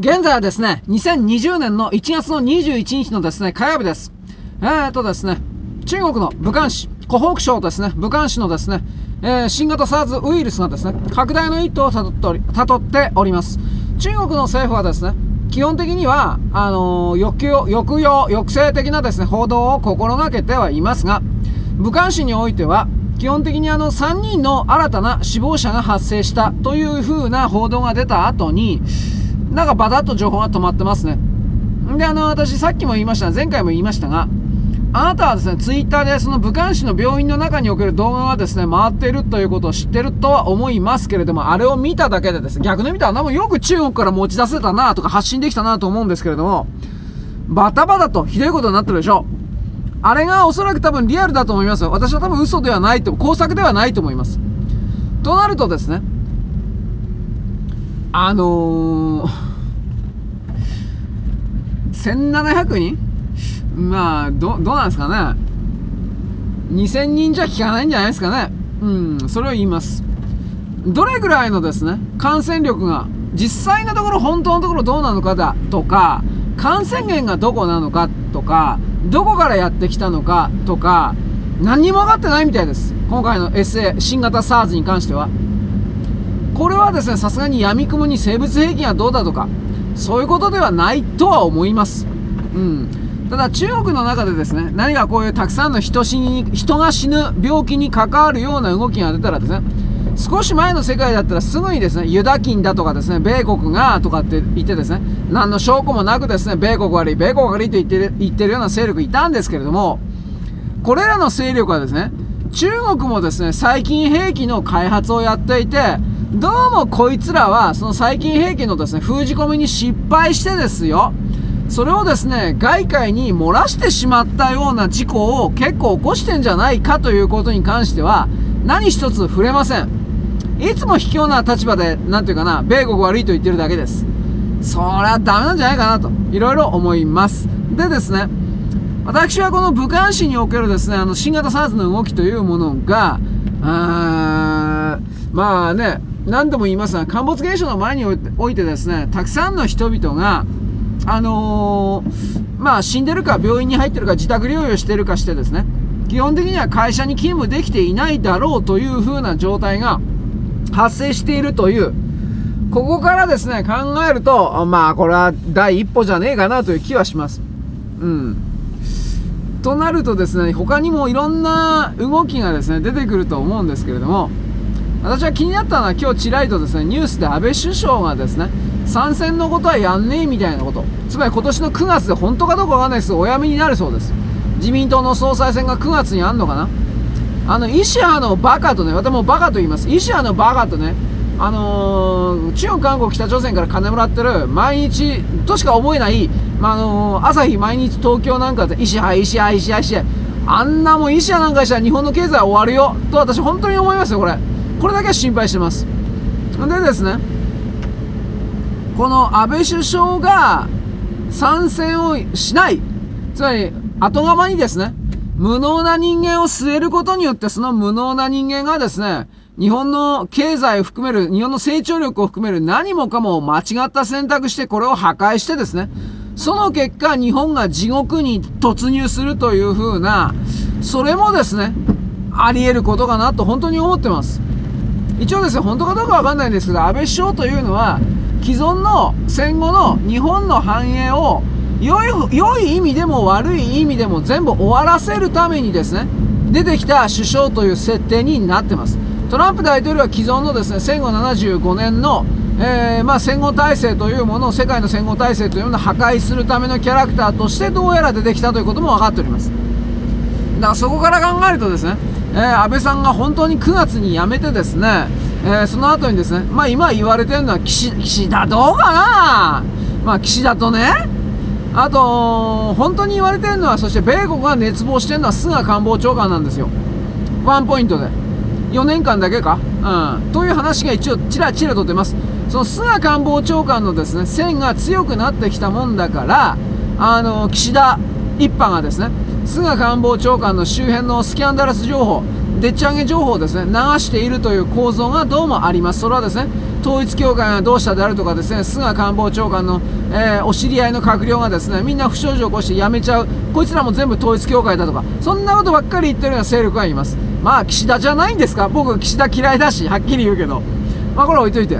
現在はですね、2020年の1月の21日のですね、火曜日です。えーとですね、中国の武漢市、湖北省ですね、武漢市のですね、えー、新型 SARS ウイルスがですね、拡大の一途をたどっており、たどっております。中国の政府はですね、基本的には、あのー、抑揚、抑揚、抑制的なですね、報道を心がけてはいますが、武漢市においては、基本的にあの3人の新たな死亡者が発生したという風な報道が出た後に、なんかバタッと情報が止まってますね。で、あの、私さっきも言いました、前回も言いましたが、あなたはですね、ツイッターでその武漢市の病院の中における動画がですね、回っているということを知ってるとは思いますけれども、あれを見ただけでですね、逆に見たら、なもよく中国から持ち出せたなとか発信できたなと思うんですけれども、バタバタとひどいことになってるでしょ。あれがおそらく多分リアルだと思いますよ。私は多分嘘ではないと、工作ではないと思います。となるとですね、あのー1700人まあ、ど、どうなんですかね？2000人じゃ効かないんじゃないですかね？うん、それを言います。どれぐらいのですね、感染力が、実際のところ本当のところどうなのかだとか、感染源がどこなのかとか、どこからやってきたのかとか、何にも分かってないみたいです。今回の SA、新型 SARS に関しては。これはですね、さすがに闇雲に生物兵器がどうだとか、そういうことではないとは思います。うん。ただ中国の中でですね、何かこういうたくさんの人死に、人が死ぬ病気に関わるような動きが出たらですね、少し前の世界だったらすぐにですね、ユダ菌だとかですね、米国がとかって言ってですね、何の証拠もなくですね、米国悪い、米国悪いと言ってる言ってるような勢力いたんですけれども、これらの勢力はですね、中国もですね、細菌兵器の開発をやっていて、どうもこいつらは、その細菌兵器のですね、封じ込めに失敗してですよ、それをですね、外界に漏らしてしまったような事故を結構起こしてんじゃないかということに関しては、何一つ触れません。いつも卑怯な立場で、なんていうかな、米国悪いと言ってるだけです。そりゃダメなんじゃないかなと、いろいろ思います。でですね、私はこの武漢市におけるですね、あの、新型 SARS の動きというものが、あまあね、何度も言いますが、陥没現象の前においてですね、たくさんの人々が、あのー、まあ、死んでるか、病院に入ってるか、自宅療養してるかしてですね、基本的には会社に勤務できていないだろうという風な状態が発生しているという、ここからですね、考えると、まあ、これは第一歩じゃねえかなという気はします。うん。となるとですね、他にもいろんな動きがですね、出てくると思うんですけれども、私は気になったのは今日ちらりとですね、ニュースで安倍首相がですね、参戦のことはやんねえみたいなこと。つまり今年の9月で本当かどうかわかんないですけどお辞めになるそうです。自民党の総裁選が9月にあんのかなあの、石派のバカとね、私もバカと言います。石派のバカとね、あのー、中国、韓国、北朝鮮から金もらってる、毎日としか思えない、まあ、あのー、朝日毎日東京なんかで、石派、石派、石派、石派、あんなもん石派なんかしたら日本の経済は終わるよ、と私本当に思いますよ、これ。これだけは心配してます。でですね、この安倍首相が参戦をしない、つまり後釜にですね、無能な人間を据えることによって、その無能な人間がですね、日本の経済を含める、日本の成長力を含める何もかも間違った選択してこれを破壊してですね、その結果日本が地獄に突入するという風な、それもですね、あり得ることかなと本当に思ってます。一応ですね、本当かどうかわかんないんですけど、安倍首相というのは、既存の戦後の日本の繁栄を良い、良い意味でも悪い意味でも全部終わらせるためにですね、出てきた首相という設定になってます。トランプ大統領は既存のですね、戦後75年の、えー、まあ戦後体制というものを、世界の戦後体制というものを破壊するためのキャラクターとしてどうやら出てきたということも分かっております。だからそこから考えるとですね、えー、安倍さんが本当に9月に辞めてですね、えー、その後にですね、まあ今言われてるのは岸、岸田どうかな?まあ岸田とね、あと、本当に言われてるのは、そして米国が熱望してるのは菅官房長官なんですよ。ワンポイントで。4年間だけかうん。という話が一応ちらちらと出ます。その菅官房長官のですね、線が強くなってきたもんだから、あの、岸田一派がですね、菅官房長官の周辺のスキャンダラス情報、でっち上げ情報をですね、流しているという構造がどうもあります。それはですね、統一教会がどうしたであるとかですね、菅官房長官の、えー、お知り合いの閣僚がですね、みんな不祥事を起こして辞めちゃう。こいつらも全部統一教会だとか、そんなことばっかり言ってるような勢力がいます。まあ、岸田じゃないんですか？僕、岸田嫌いだし、はっきり言うけど。まあ、これ置いといて。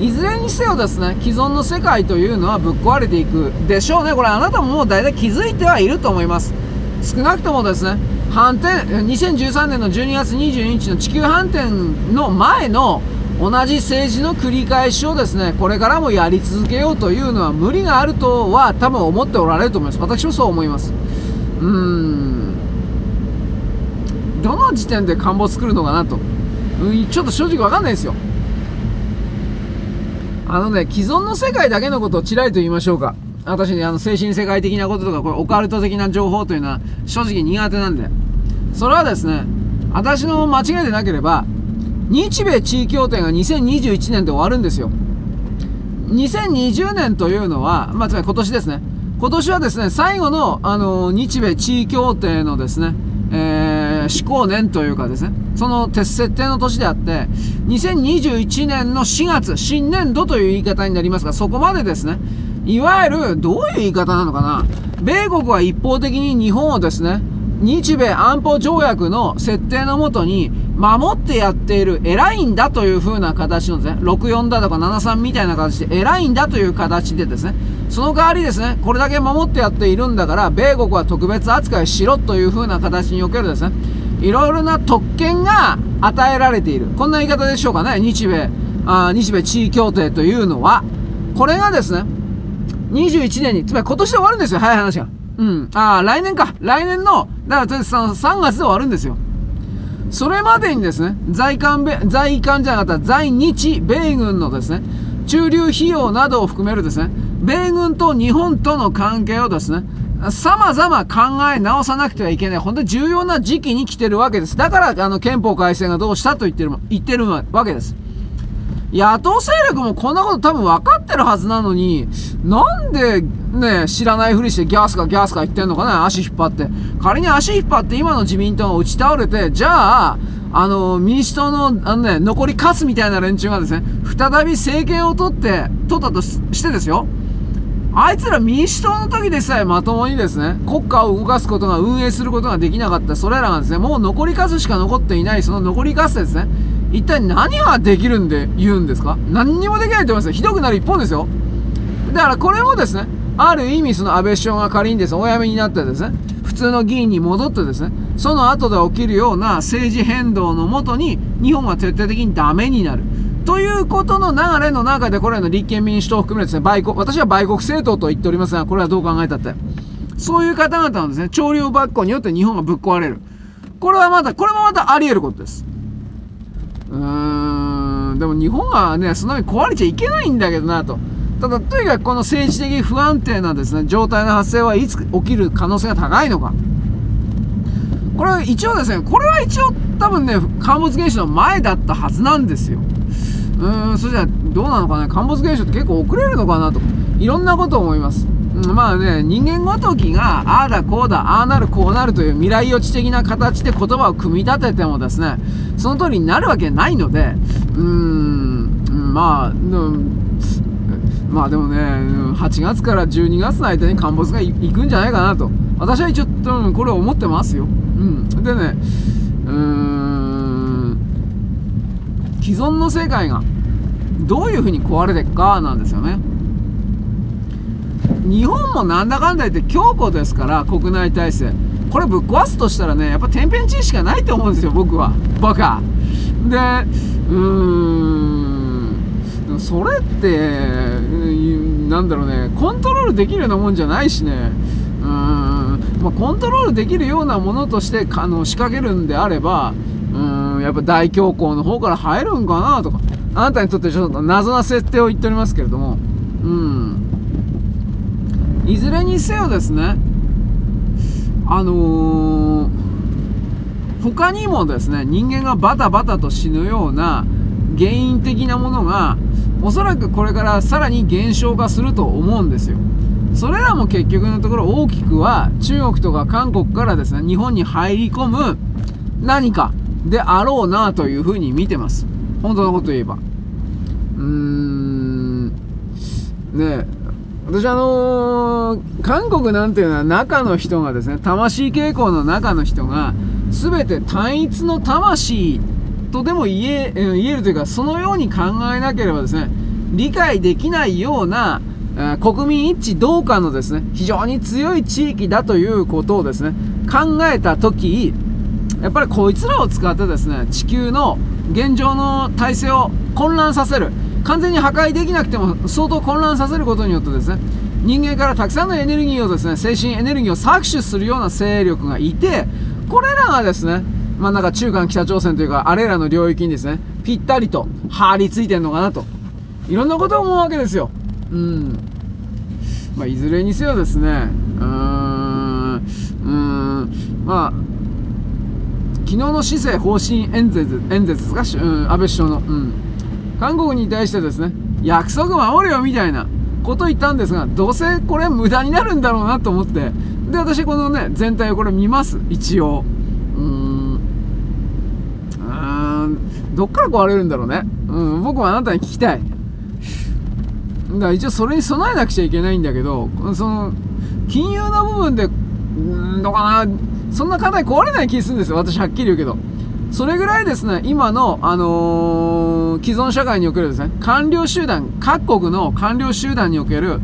いずれにせよですね、既存の世界というのはぶっ壊れていくでしょうね。これあなたももう大体気づいてはいると思います。少なくともですね、反転、2013年の12月22日の地球反転の前の同じ政治の繰り返しをですね、これからもやり続けようというのは無理があるとは多分思っておられると思います。私もそう思います。うーん。どの時点で官房作るのかなと。ちょっと正直わかんないですよ。あのね、既存の世界だけのことをちらりと言いましょうか。私ね、あの、精神世界的なこととか、これ、オカルト的な情報というのは、正直苦手なんで。それはですね、私の間違いでなければ、日米地位協定が2021年で終わるんですよ。2020年というのは、まあ、つまり今年ですね。今年はですね、最後の、あの、日米地位協定のですね、えー、施行年というかですね、その設定の年であって、2021年の4月、新年度という言い方になりますが、そこまでですね、いわゆる、どういう言い方なのかな、米国は一方的に日本をですね、日米安保条約の設定のもとに守ってやっている偉いんだという風な形のですね、64だとか73みたいな形で偉いんだという形でですね、その代わりですね、これだけ守ってやっているんだから、米国は特別扱いしろという風な形におけるですね、いろいろな特権が与えられている。こんな言い方でしょうかね、日米、あ日米地位協定というのは、これがですね、21年に、つまり今年で終わるんですよ、早い話が。うん。ああ、来年か。来年の、だから3月で終わるんですよ。それまでにですね、在韓米、在韓じゃなかった在日米軍のですね、駐留費用などを含めるですね、米軍と日本との関係をですね、様々考え直さなくてはいけない、本当に重要な時期に来てるわけです。だから、あの、憲法改正がどうしたと言ってる、言ってるわけです。野党勢力もこんなこと多分分かってるはずなのに、なんでね、知らないふりしてギャースかギャースか言ってんのかな足引っ張って。仮に足引っ張って今の自民党が打ち倒れて、じゃあ、あの、民主党の、あのね、残りカスみたいな連中がですね、再び政権を取って、取ったとしてですよ。あいつら民主党の時でさえまともにですね、国家を動かすことが、運営することができなかった、それらがですね、もう残りカスしか残っていない、その残りカスですね、一体何ができるんで言うんですか？何にもできないと思いますよ。ひどくなる一方ですよ。だからこれもですね、ある意味その安倍首相が仮にですね、お辞めになってですね、普通の議員に戻ってですね、その後で起きるような政治変動のもとに、日本は徹底的にダメになる。ということの流れの中で、これらの立憲民主党を含めですね、売国、私は売国政党と言っておりますが、これはどう考えたって。そういう方々のですね、潮流抜行によって日本がぶっ壊れる。これはまた、これもまたあり得ることです。うーん、でも日本がね、そんなに壊れちゃいけないんだけどなと。ただ、とにかくこの政治的不安定なですね、状態の発生はいつ起きる可能性が高いのか。これは一応ですね、これは一応多分ね、陥没現象の前だったはずなんですよ。うーん、それじゃどうなのかね、陥没現象って結構遅れるのかなと。いろんなことを思います。まあね、人間ごときが、ああだこうだ、ああなるこうなるという未来予知的な形で言葉を組み立ててもですね、その通りになるわけないので、うーん、まあ、まあでもね、8月から12月の間に陥没が行くんじゃないかなと。私は一応、これ思ってますよ。うん。でね、うーん、既存の世界がどういうふうに壊れていくかなんですよね。日本もなんだかんだ言って強固ですから、国内体制。これぶっ壊すとしたらね、やっぱ天変地異しかないと思うんですよ、僕は。バカ。で、うーん、それって、なんだろうね、コントロールできるようなもんじゃないしね、うーん、まあ、コントロールできるようなものとしてあの仕掛けるんであれば、うん、やっぱ大恐慌の方から入るんかなとか、あなたにとってちょっと謎な設定を言っておりますけれども、いずれにせよですね、あのー、他にもですね、人間がバタバタと死ぬような原因的なものが、おそらくこれからさらに減少化すると思うんですよ。それらも結局のところ大きくは中国とか韓国からですね、日本に入り込む何かであろうなというふうに見てます。本当のこと言えば。うーん、ね私あのー、韓国なんていうのは中の人がですね、魂傾向の中の人が、全て単一の魂とでも言え、言えるというか、そのように考えなければですね、理解できないような、国民一致同化のですね、非常に強い地域だということをですね、考えたとき、やっぱりこいつらを使ってですね、地球の現状の体制を混乱させる。完全に破壊できなくても相当混乱させることによってですね、人間からたくさんのエネルギーをですね、精神エネルギーを搾取するような勢力がいて、これらがですね、まあなんか中間北朝鮮というか、あれらの領域にですね、ぴったりと張り付いてんのかなと。いろんなことを思うわけですよ。うん。まあ、いずれにせよですね、うーん、うーん、まあ、昨日の施政方針演説、演説ですか、うん、安倍首相の。うん。韓国に対してですね、約束守れよみたいなこと言ったんですが、どうせこれ無駄になるんだろうなと思って、で、私このね、全体をこれ見ます、一応。うーん。ーん、どっから壊れるんだろうね。うん、僕はあなたに聞きたい。だから一応それに備えなくちゃいけないんだけど、その、金融の部分で、うんどうかな、そんな課題壊れない気するんですよ、私はっきり言うけど。それぐらいですね、今の、あのー、既存社会におけるですね、官僚集団、各国の官僚集団における、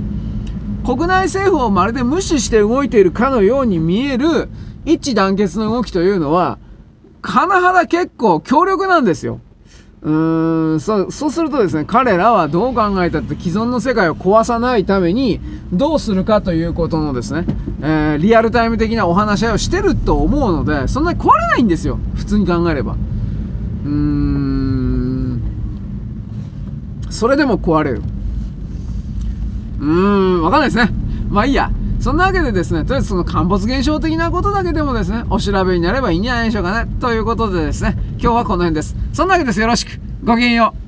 国内政府をまるで無視して動いているかのように見える一致団結の動きというのは、甚だ結構強力なんですよ。うーん、そう、そうするとですね、彼らはどう考えたって既存の世界を壊さないために、どうするかということのですね、えー、リアルタイム的なお話し合いをしてると思うので、そんなに壊れないんですよ。普通に考えれば。うーん、それでも壊れる。うーん、わかんないですね。まあいいや。そんなわけでですね、とりあえずその陥没現象的なことだけでもですね、お調べになればいいんじゃないでしょうかね。ということでですね、今日はこの辺です。そんなわけです。よろしく。ごきげんよう。